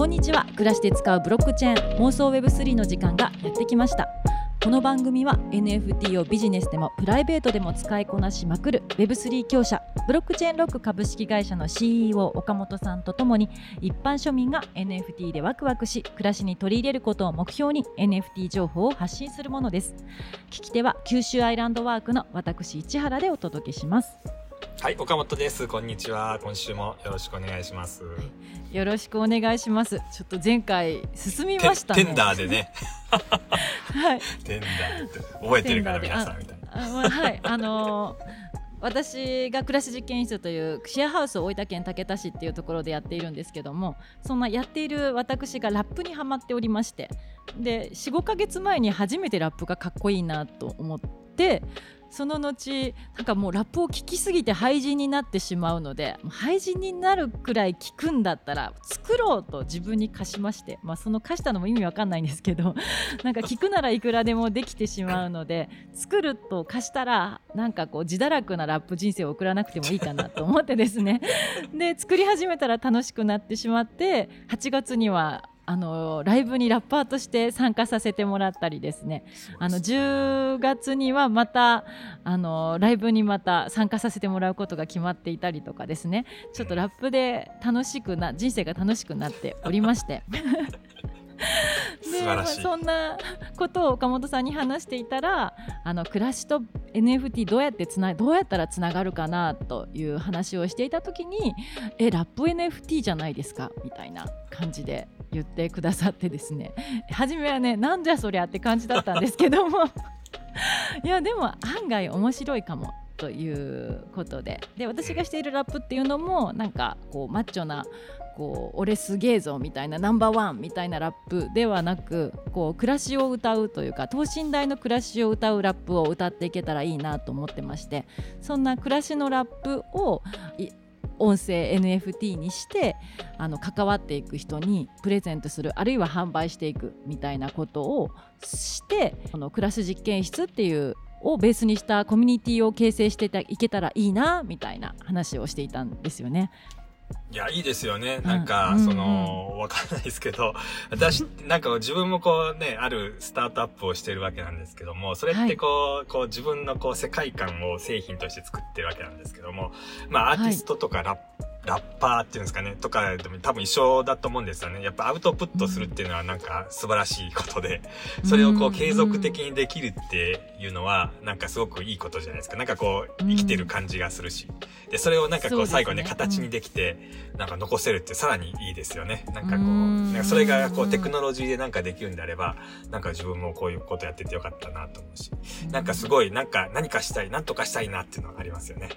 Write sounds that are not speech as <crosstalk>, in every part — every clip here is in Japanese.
こんにちは。暮らしで使うブロックチェーン妄想 Web3 の時間がやってきました。この番組は NFT をビジネスでもプライベートでも使いこなしまくる Web3 強者ブロックチェーンロック株式会社の CEO 岡本さんとともに一般庶民が NFT でワクワクし暮らしに取り入れることを目標に NFT 情報を発信するものです。聞き手は九州アイランドワークの私市原でお届けします。はい、岡本です。こんにちは。今週もよろしくお願いします。よろしくお願いしますちょっと前回進みましたねテンダーでね。<laughs> はいテンダーって覚えてるから皆さんみたいな。あまあはいあのー私が暮らし実験室というシェアハウスを大分県竹田市っていうところでやっているんですけどもそんなやっている私がラップにはまっておりましてで45ヶ月前に初めてラップがかっこいいなと思ってその後なんかもうラップを聴きすぎて廃人になってしまうので廃人になるくらい聴くんだったら作ろうと自分に課しまして、まあ、その課したのも意味わかんないんですけど <laughs> なんか聞くならいくらでもできてしまうので作ると貸したらなんかこう自堕落なラップ人生を送らなくてもいいかなと思ってですね。で作り始めたら楽しくなってしまって8月にはあのライブにラッパーとして参加させてもらったりですね。あの10月にはまたあのライブにまた参加させてもらうことが決まっていたりとかですね。ちょっとラップで楽しくな人生が楽しくなっておりまして <laughs> <laughs> 素晴らしい。そんなことを岡本さんに話していたらあの暮らしと NFT どうやってつなどうやったらつながるかなという話をしていた時にえラップ NFT じゃないですかみたいな感じで言ってくださってですね。初めはねなんじゃそりゃって感じだったんですけども。<laughs> いやでも案外面白いかもということで。で私がしているラップっていうのもなんかこうマッチョなこう俺すげえぞみたいなナンバーワンみたいなラップではなくこう暮らしを歌うというか等身大の暮らしを歌うラップを歌っていけたらいいなと思ってましてそんな暮らしのラップを音声 NFT にしてあの関わっていく人にプレゼントするあるいは販売していくみたいなことをしてこの暮らし実験室っていうをベースにしたコミュニティを形成していけたらいいなみたいな話をしていたんですよね。いや、いいですよね。ん。なんか、うん。その、わかんないですけど、私、なんか自分もこうね、あるスタートアップをしてるわけなんですけども、それってこう、こう自分のこう世界観を製品として作ってるわけなんですけども、まあアーティストとかラッラッパーっていうんですかね、とかでも多分一緒だと思うんですよね。やっぱアウトプットするっていうのはなんか素晴らしいことで、それをこう継続的にできるっていうのはなんかすごくいいことじゃないですか。なんかこう生きてる感じがするし。で、それをなんかこそう最後ね、形にできて、なんか残せるってさらにいいですよね。なんかこう、うんなんかそれがこうテクノロジーでなんかできるんであれば、なんか自分もこういうことやっててよかったなと思うし、なんかすごいなんか何かしたい、なんとかしたいなっていうのがありますよね。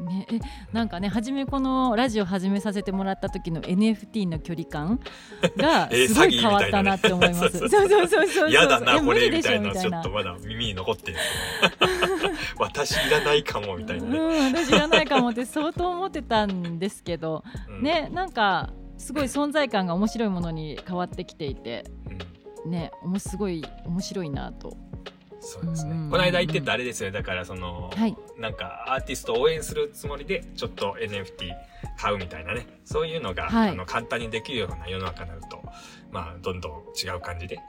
ね、えなんかね初めこのラジオ始めさせてもらった時の NFT の距離感が <laughs> えーすごい変わったなって思います。そうそうそうそうそう。嫌だな、えこれ、みたいなのちょっとまだ耳に残ってる。<laughs> 私いらないかも、みたいなね。うん、私じゃないかもって相当思ってたんですけど、うんねなんかすごい存在感が面白いものに変わってきていてうんねおもすごい面白いなと。そうですねうんうんうん。この間言ってたあれですよ。だからその、はいなんかアーティストを応援するつもりで、ちょっと NFT 買うみたいなね。そういうのが、はいあの簡単にできるような世の中になると、まあ、どんどん違う感じで。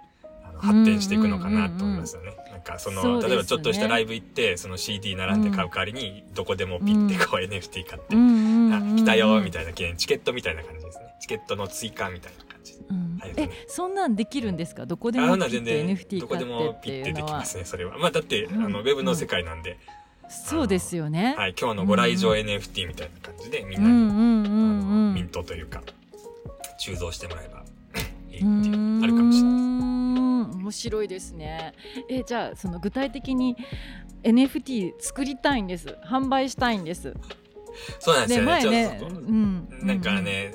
発展していくのかなと思いますよね。なんかその、ね例えばちょっとしたライブ行って、その CD 並んで買う代わりに、どこでもピッてこう NFT 買って、来たよみいたいな記念チケットみたいな感じですね。チケットの追加みたいなえはいそんなんできるんですか？どこであもピッて NFT どこでもピッてできますね、それは。まあだって、あの、ウェブの世界なんで、そうですよね。はい、今日のご来場 NFT みたいな感じで、みんうんうなに、んうあんミントというか、鋳造してもらえばいいってういう、あるかもしれない。面白いですね。えじゃあその具体的に NFT 作りたいんです。販売したいんです。そうなんですよね。前ね、ちょっとうん、なんかね、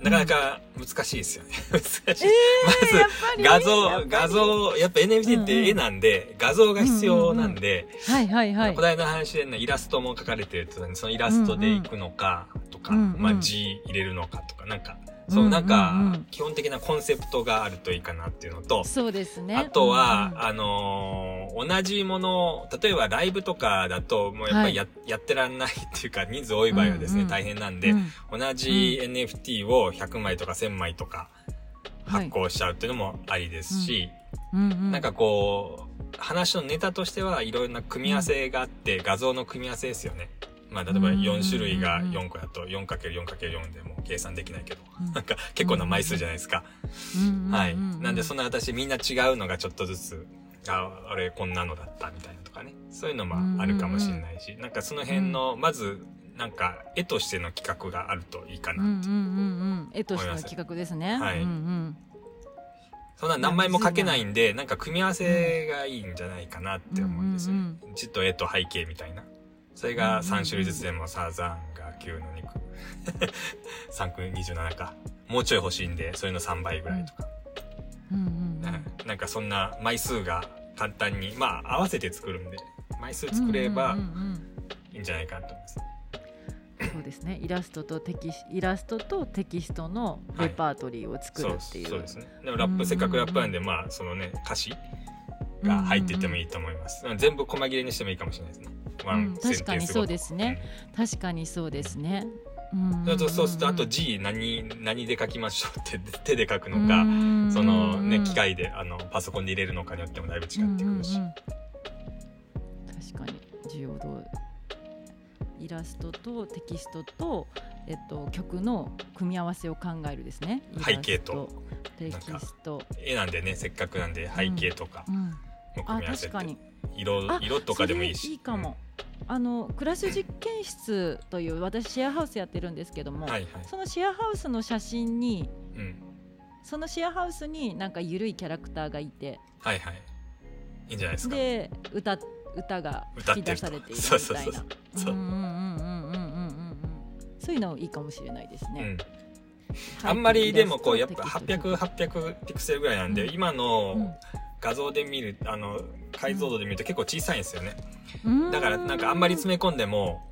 なかなか難しいですよね。<laughs> 難しい。やっぱり？まず、画像、画像、やっぱ NFT って絵なんで、画像が必要なんで、はいはいはいこ。の間の話でね、イラストも描かれてるって言ったのにそのイラストでいくのかとか、うんうんまあ字入れるのかとか、なんか、そうなんか、うんうん。うん基本的なコンセプトがあるといいかなっていうのと、そうですね。あとは、うんあのー同じもの、例えばライブとかだと、もうやっぱりや,、やってらんないっていうか、人数多い場合はですね、うんうん大変なんで、うん。同じ NFT を100枚とか1000枚とか、発行しちゃうっていうのもありですし、うんうんなんかこう、話のネタとしてはいろんな組み合わせがあって、画像の組み合わせですよね。まあ、例えばうん4種類が4個だと 4×4×4 でも計算できないけど、うんなんか結構な枚数じゃないですか。はい。なんでそんな私みんな違うのがちょっとずつ、あ、あれこんなのだったみたいなとかね。そういうのもあるかもしれないし、なんかその辺の、まず、なんか絵としての企画があるといいかなうんうんうんうん絵としての企画ですね。はいうんうんそんな何枚も描けないんで、なんか組み合わせがいいんじゃないかなって思うんですよ。うん字と絵と背景みたいな。それが3種類ずつでもサーザンが9の肉。<laughs> 3区27か。もうちょい欲しいんで、それの3倍ぐらいとか。うんうんうんうんなんかそんな枚数が簡単に、まあ合わせて作るんで、枚数作ればいいんじゃないかなと思います。うんそうですね。イラストとテキスイラストとテキストのレパートリーを作るっていう。そうですね。でもラップ、せっかくラップなんで、まあそのね、歌詞が入っててもいいと思います。全部細切れにしてもいいかもしれないですね。ワうんンセンテンス確か。にそうですね。確かにそうですね。うんうん。そうそうすると、あと G 何、何で書きましょうって <laughs> 手で書くのか、そのね、機械で、あの、パソコンで入れるのかによってもだいぶ違ってくるし。うん。うんうん。確かに。需要度イラストとテキストと、えっと、曲の組み合わせを考えるですね。背景と。テキスト、絵なんでね、せっかくなんで背景とかうん、も組あみ合わせて確か、に。色、あ色とかでもいいし。いいかも、あのクラス実験室という私シェアハウスやってるんですけども、うん。はいはい。そのシェアハウスの写真にうん。そのシェアハウスになんか緩いキャラクターがいてはいはい。いいんじゃないですか。で歌歌が吹き出されているみたいなそうそうそうそううんうんうんうんうんうんうんそういうのいいかもしれないですね。うん。はいあんまりでもこうやっぱテキスト800、800ピクセルぐらいなんで、今のうん画像で見る、あの、解像度で見ると結構小さいんですよね。うんだからなんかあんまり詰め込んでも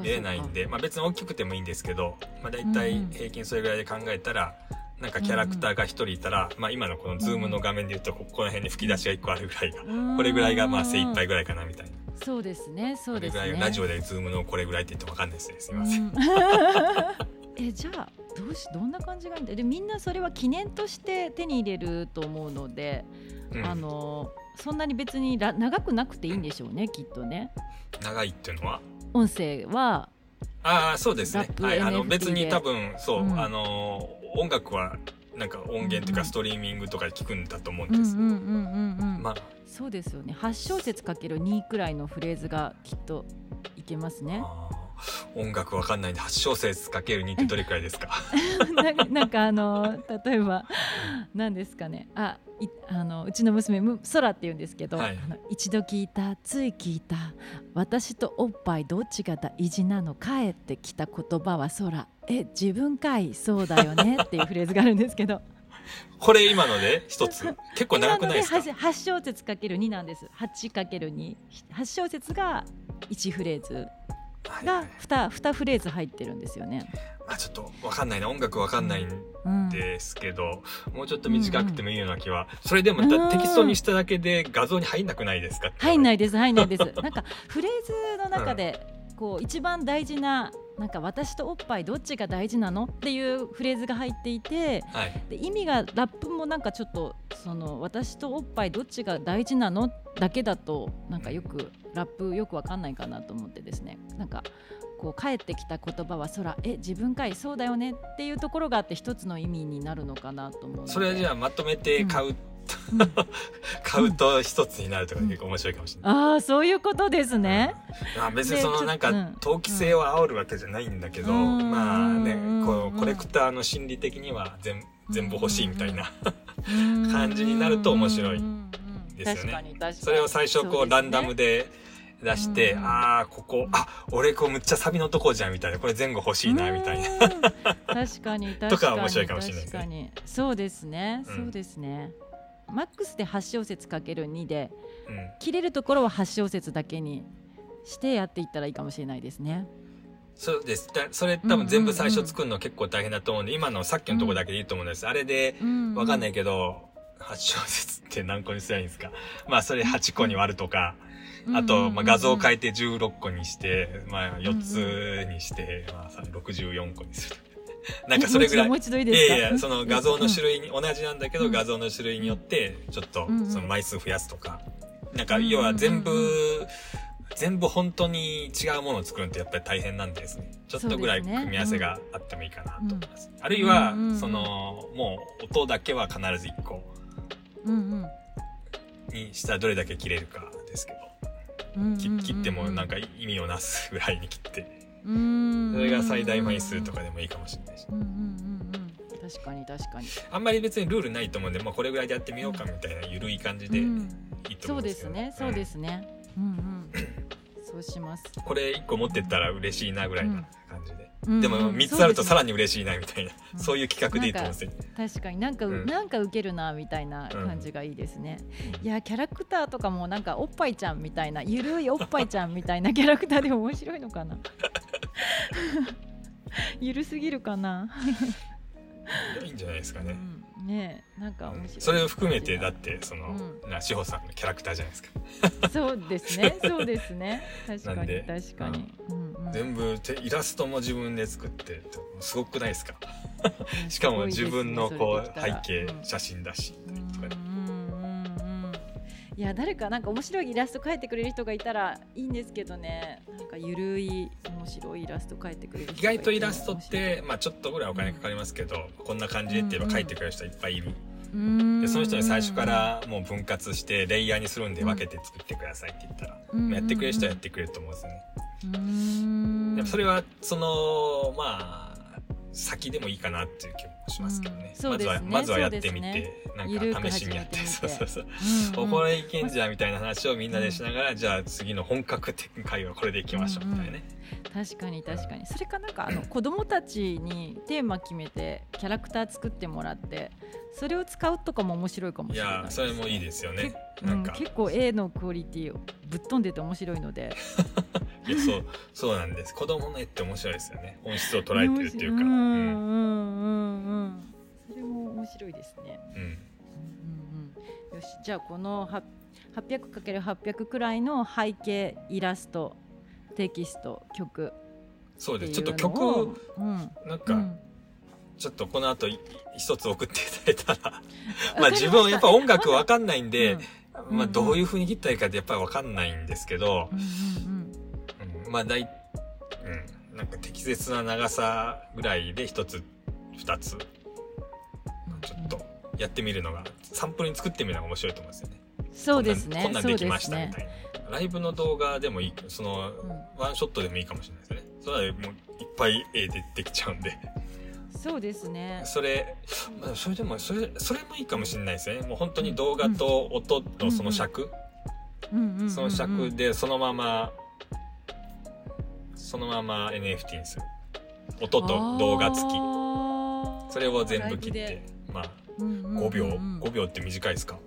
見れないんで、まあ別に大きくてもいいんですけど、まあ大体平均それぐらいで考えたら、なんかキャラクターが一人いたら、まあ今のこのズームの画面で言うと、ここの辺に吹き出しが一個あるぐらいが、そうかこれぐらいがまあ精一杯ぐらいかなみたいな。そうですねそうですね。ラジオでズームのこれぐらいって言ってもわかんないですね。すいません。うん <laughs> えじゃあどうしどんな感じがいいんだでみんなそれは記念として手に入れると思うので、うんあのそんなに別にら長くなくていいんでしょうねきっとね。長いっていうのは？音声はああ、そうですね。はい。あの、別にで多分、そう、うん。あのー、音楽は、なんか音源というかストリーミングとかで聞くんだと思うんです。うんうんうんうんうん、まあ、そうですよね。8小節かける2くらいのフレーズがきっといけますね。あー音楽わかんないんで、8小節かける2ってどれくらいですか？<laughs> ななんかあの例えば何ですかね。あいあのうちの娘む空って言うんですけど、はい。あの一度聞いたつい聞いた私とおっぱいどっちが大事なの帰ってきた言葉は空え自分かいそうだよねっていうフレーズがあるんですけど。<laughs> これ今ので一つ？<laughs> 結構長くないですか？今ので 8, 小節かける2なんです。8×28 小節が1フレーズがはいはい 2, 2フレーズ入ってるんですよね。まあちょっとわかんないな。音楽わかんないんうんですけど、もうちょっと短くてもいいような気は。それでもテキストにしただけで画像に入んなくないですか入んないいです入んないですなんかフレーズの中でこう一番大事ななんか私とおっぱいどっちが大事なのっていうフレーズが入っていてはい。で意味がラップもなんかちょっとその私とおっぱいどっちが大事なのだけだとなんかよくラップよくわかんないかなと思ってですねなんかこう帰ってきた言葉は空え自分かいそうだよねっていうところがあって一つの意味になるのかなと思うそれじゃあまとめて買う、うん <laughs> 買うと一つになるとか結構面白いかもしれない。ああそういうことですね。まあ別にそのなんか投機性を煽るわけじゃないんだけど、うん。まあねうん。こうコレクターの心理的には全全部欲しいみたいな感 <laughs> 感じになると面白いですよね。それを最初こうランダムでで出して、うん。ああここあ俺こうむっちゃサビのとこじゃんみたいな。これ前後欲しいなみたいな。な確かに確かに <laughs> とか面白いかもしれないですね。確かに。そうですね、うん。そうですねマックスで8小節かける2でうん。切れるところは8小節だけにしてやっていったらいいかもしれないですね。そうです。だそれ多分全部最初作るの結構大変だと思うんで、今のさっきのとこだけでいいと思うんです。あれで、わかんないいけど、8小節って何個にすればいいんですか？<laughs> まあそれ8個に割るとか、あと、まあ、画像を変いえて16個にして、まあ4つにして、まあさ64個にする。<laughs> なんかそれぐらい。もう一度いいいですか？やいや、その <laughs> 画像の種類に、同じなんだけど、うん。画像の種類によって、ちょっとその枚数増やすとか。なんか、要は全部、全部本当に違うものを作るのってやっぱり大変なんですね。ちょっとぐらい組み合わせがあってもいいかなと思います。あるいうんはその、もう音だけは必ず1個。うんにしたらどれだけ切れるかですけど、切ってもなんか意味をなすぐらいに切って、うんそれが最大枚数とかでもいいかもしれないし。うんうんうんうん。確かに確かに。あんまり別にルールないと思うんで、まあこれぐらいでやってみようかみたいな緩い感じでいうんいとそうで思うん。ですよすねそうですね。うんうん。そうします。これ1個持ってったら嬉しいなぐらいな感じで。うん。でもうん3つあるとさらにに嬉しいなみたいな、うんそういう企画でいいと思うんですよ。確かになんか、うん。なんか受けるなみたいな感じがいいですね、いやキャラクターとかもなんかおっぱいちゃんみたいなゆるいおっぱいちゃんみたいなキャラクターでも面白いのかな <laughs> ゆるすぎるかな、いいんじゃないですかね。うん、ねえなんか面白い、それを含めてだってその、うな志保さんのキャラクターじゃないですか。そうですね。そうですね。確かになんで確かに、うん。うん全部てイラストも自分で作ってすごくないですか？<laughs> しかも自分のこう背景写真だし、とかでうんうんうんうんいや誰かなんか面白いイラスト描いてくれる人がいたらいいんですけどね。なんかゆるい面白いイラスト描いてくれる人意がいて。外とイラストって、まあ、ちょっとぐらいお金かかりますけど、こんな感じでって言えば描いてくれる人いっぱいいる、でその人に最初からもう分割してレイヤーにするんで分けて作ってくださいって言ったら、うんやってくれる人はやってくれると思うんですよね、うん。それはそのまあ先でもいいかなっていう気もしますけどね,、うん。そうですね。まずはまずはやってみて、そうですなんか試しにやってそうそうそう。うんうん。これいけんじゃんみたいな話をみんなでしながら、じゃあ次の本格的な会はこれでいきましょうみたいなね、確かに確かに。それかなんかあの子供たちにテーマ決めてキャラクター作ってもらってそれを使うとかも面白いかもいしれないやそれもいいですよね。なんか、結構 A のクオリティぶっ飛んでて面白いので。<laughs> いやそうそうなんです。子供の絵って面白いですよね。本質を捉えてるっていうか、うん。ううんんうんうんそれも面白いですね、うん。うんうんうん、よし。じゃあこのは 800×800 くらいの背景イラストテキスト曲。そうです。ちょっとのを。曲うん。なんかうんちょっとこの後い一つ送っていただいたら。わまあ自分はやっぱ音楽わかんないんで、うん。まあどういう風に切ったらいいかってやっぱりわかんないんですけど、うんうん。うん。まあ大、うん、なんか適切な長さぐらいで一つ二つちょっとやってみるのがサンプルに作ってみるのが面白いと思うんですよね。そうですね。こんなんできましたみたいな。ライブの動画でもいいそのうん。ワンショットでもいいかもしれないですね。それはもういっぱい絵でできちゃうんで。そうですね。それ、まあ、それでもそれそれもいいかもしれないですね。もう本当に動画と音のその尺、その尺でそのままそのまま NFT にする。音と動画付きそれを全部切ってまあ5 5秒、5秒って短いですか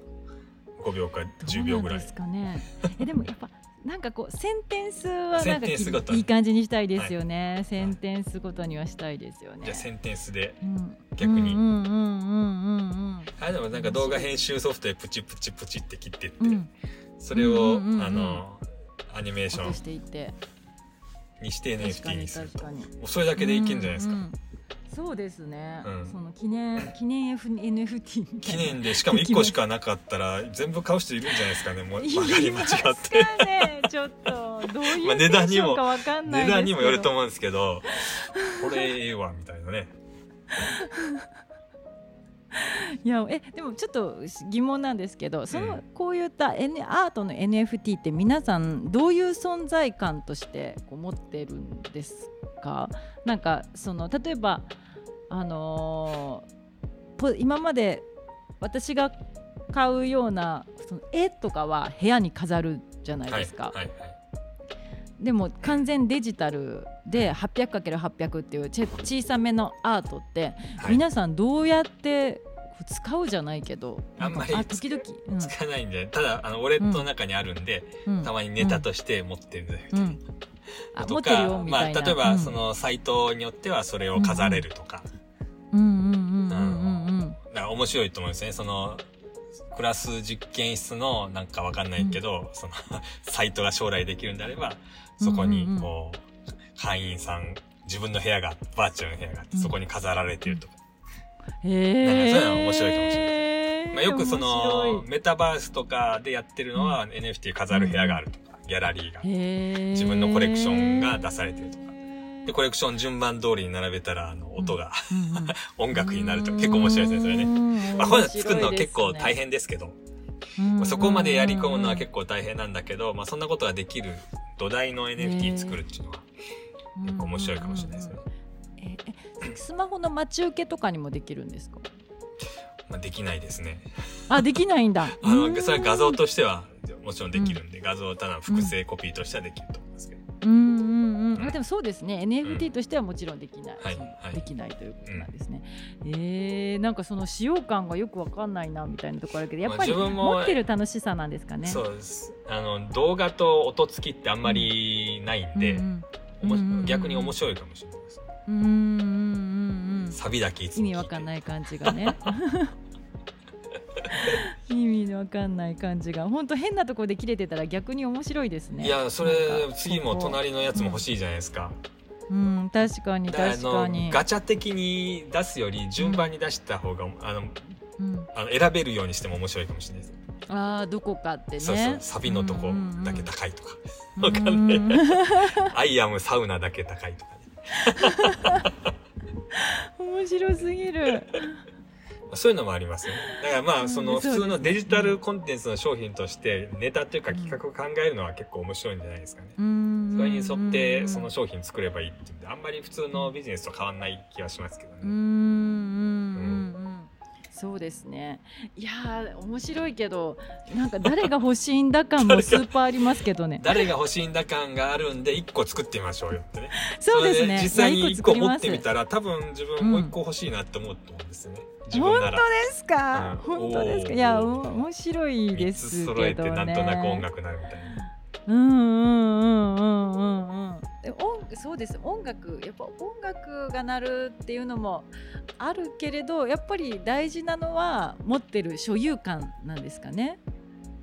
？5秒か10秒ぐらいですか？ね。<laughs> えでもやっぱなんかこうセンテンスはなんかいい感じにしたいですよね、センテンスごとにはしたいですよね。じゃあセンテンスでうん。逆に。うんうんうんうんうんあでもなんか動画編集ソフトでプチプチプチって切ってって、うん。うんそれを、うんうんうんうん。あのアニメーション落としていって。にして NFT ににすると。確かに。もうそれだけでいけんじゃないですか、うんうんそうですね、うん。その記念記念 F NFT 記念でしかも1個しかなかったら全部買う人いるんじゃないですかねもう。曲がり間違って。ね。ちょっとどういうまあ値段にも値段にもよると思思うんですけど。これええわみたいなね。<laughs> いやえでもちょっと疑問なんですけどその、うんこういった N アートの NFT って皆さんどういう存在感としてこう持ってるんですかなんかその例えばあのーポ今まで私が買うようなその絵とかは部屋に飾るじゃないはいですか、はいはいでも完全デジタルで 800×800 っていうち小さめのアートって、はい。皆さんどうやって使うじゃないけどあんまり時々、うん。つかないんでただあのウォレットの中にあるんで、うん。たまにネタとして持ってるみたいな、うんあ持とってるよかまあみたいな、例えばうん。そのサイトによってはそれを飾れるとか、うんうん。うんうんうんだから面白いと思うんですね。そのクラス実験室のなんかわかんないけど、その <laughs> サイトが将来できるんであればそこにこう、会員さん自分の部屋が、バーチャルの部屋があって、そこに飾られてるとか。へえ。なんかそういうの面白いかもしれまあ、よくそ面の、メタバースとかでやってるのは、NFT 飾る部屋があるとか、ギャラリーが。自分のコレクションが出されてるとか。で、コレクション順番通りに並べたら、あの、音が、うんうん <laughs> 音楽になるとか結構面白いですね、それね。ねまあ、こういうの作るのは結構大変ですけど、まあそこまでやり込むのは結構大変なんだけど、まあ、そんなことができる土台の NFT 作るっていうのは、結構面白いかもしれないですね。ええスマホの待ち受けとかにもできるんですか？まあ、できないですね。あできないんだ <laughs> あの、それは画像としてはもちろんできるんで、画像をただ複製コピーとしてはできると思いますけど。うんうんうん。あでもそうですね。NFT としてはもちろんできない、はいできないということなんですね、えー、なんかその使用感がよくわかんないなみたいなところあるけどやっぱり持ってる楽しさなんですかね。そうです。あの、動画と音付きってあんまりないんで、うんおもうんうんうん。逆に面白いかもしれないです。うんうんうんうんうん。サビだけいつ意味わかんない感じがね <laughs> 意味わかんない感じが本当変なところで切れてたら逆に面白いですねいや、それ次も隣のやつも欲しいじゃないですか。うん確かにだからあの確かにガチャ的に出すより順番に出した方が、あの、うんあの選べるようにしても面白いかもしれないです。ああどこかってねそうそう、サビのとこだけだ高いとか。わかんない。<laughs> アイアムサウナだけ高いとかね。面白すぎるそういうのもありますよね。だからまあ、その普通のデジタルコンテンツの商品としてネタっていうか企画を考えるのは結構面白いんじゃないですかね。それに沿ってその商品作ればいいっていうんで、あんまり普通のビジネスと変わんない気がしますけどね。うんうんうんうんそうですね。いやー面白いけどなんか誰が欲しいんだ感も <laughs> スーパーありますけどね。誰が欲しいんだ感があるんで1個作ってみましょうよってね。そうですね。れ実際に1個持ってみたたら多分自分もう1個欲しいなって思うと思うんですよね。自分本。当ですか、うん。本当ですか？いやお面白いで3すけどね。てなんとなく音楽なるみたいな。うんうんうんうんうんうんで音そうです。音楽やっぱ音楽が鳴るっていうのもあるけれどやっぱり大事なのは持ってる所有感なんですかね？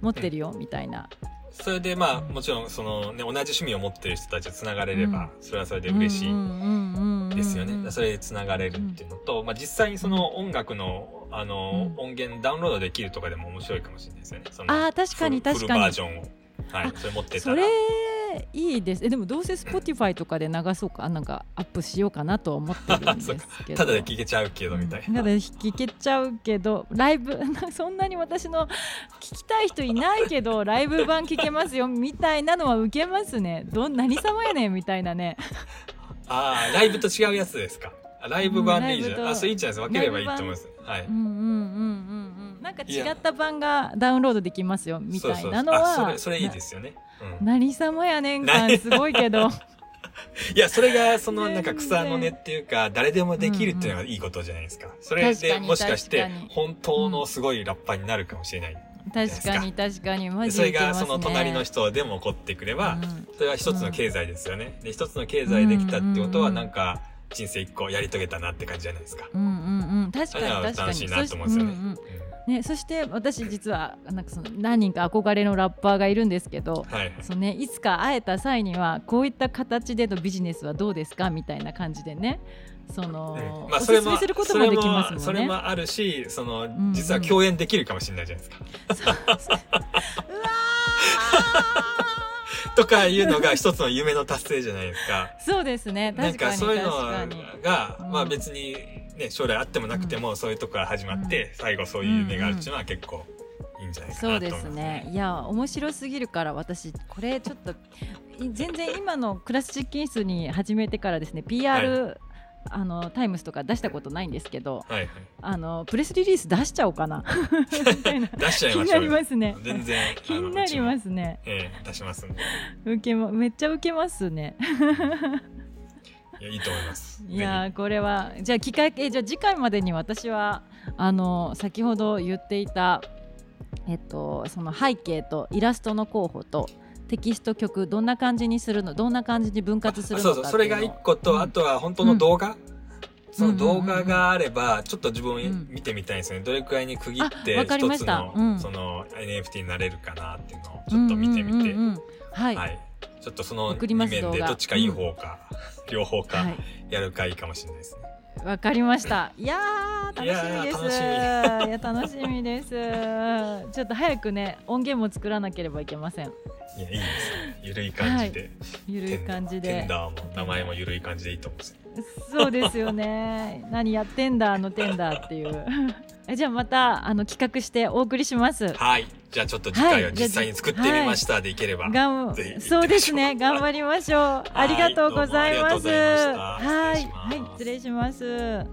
持ってるよみたいな。それでまあもちろんそのね同じ趣味を持ってる人たちとつながれればそれはそれで嬉しいですよね。それでつながれるっていうのと、まあ実際にその音楽のあのうん。音源ダウンロードできるとかでも面白いかもしれないですよね。そのあー確かに確かに。フルバージョンを。はい、それ持ってたら。それいいですえでもどうせ Spotify とかで流そうかなんかアップしようかなとは思ってるんですけどただで聴けちゃうけどみたいな。ただ聞けちゃうけどライブそんなに私の聞きたい人いないけどライブ版聞けますよみたいなのは受けますねどん何様やねんみたいなねああ、ライブと違うやつですか。あライブ版でいいじゃん。うんあ、それいいんじゃないですか。分ければいいと思います。はい。うんうんうんうんうんなんか違った版がダウンロードできますよみたいなのそうそれ、それいいですよね。うん。な何様やねんな感すごいけど。<laughs> いや、それが、その、なんか草の根っていうか、誰でもできるっていうのがいいことじゃないですか。それで確かにもしかして本当のすごいラッパーになるかもしれない。確かに確かにマでそれが、ジでいけますね。その隣の人でも起こってくれば、うん。それは一つの経済ですよね。で、一つの経済できたってことは、うん。なんか、人生一個やり遂げたなって感じじゃないですか。うんうんうん。確かに確かに。楽しいなと思うんですよね。うん。うんね、そして私実はなんかその何人か憧れのラッパーがいるんですけどうんはいはい。その、ね、いつか会えた際にはこういった形でのビジネスはどうですかみたいな感じでねその、うんまあ、おそれもすすめすることもできますもんね。それもあるし、その、ん実は共演できるかもしれないじゃないですか。<laughs> うわとかいうのが一つの夢の達成じゃないですか。ーそうですねなん確かにかそういうのが、うんまあ別にね、将来あってもなくても、そういうとこから始まって、最後そういう夢があるっていうのは結構いいんじゃないかそうでなと思いますすね。いや面白すぎるから私これちょっとい全然今のクラス実験室に始めてからですね PR、あのタイムスとか出したことないんですけどはいはい。あのプレスリリース出しちゃおうかな。<laughs> 出しちゃい気になりますね。全然。気になりますね。ええ出しますんで。受けもめっちゃ受けますねいや、いいと思います。いやーこれはじゃあ機会えじゃあ次回までに私はあの先ほど言っていたえっとその背景とイラストの候補とテキスト曲どんな感じにするのどんな感じに分割するのかそうそう、それが一個と、うんあとは本当の動画、その動うんうんうんうん画があれば、ちょっと自分ん見てみたいんですよね。どれくらいに区切って、一つの、うん。その NFT になれるかなっていうのをちょっと見てみて、うんうんうんうん。はい、はい。ちょっとその送り2ます動画。面でどっちかいい方か、両方かはいやるかいいかもしれないですね。わかりました。いや楽しみです。いや楽しみです。ちょっと早くね音源も作らなければいけません。いや、いいですね。ゆるい感じで。ゆるい感じで。テンダーも名前もゆるい感じでいいと思うんですよ。そうですよね。何やってんだあのテンダーっていう。<laughs> えじゃあまたあの企画してお送りします。はい。じゃあちょっと次回ははい実際に作ってみましたでいければ。がんそうですね頑張りましょう。ありがとうございます。はいはい失礼します。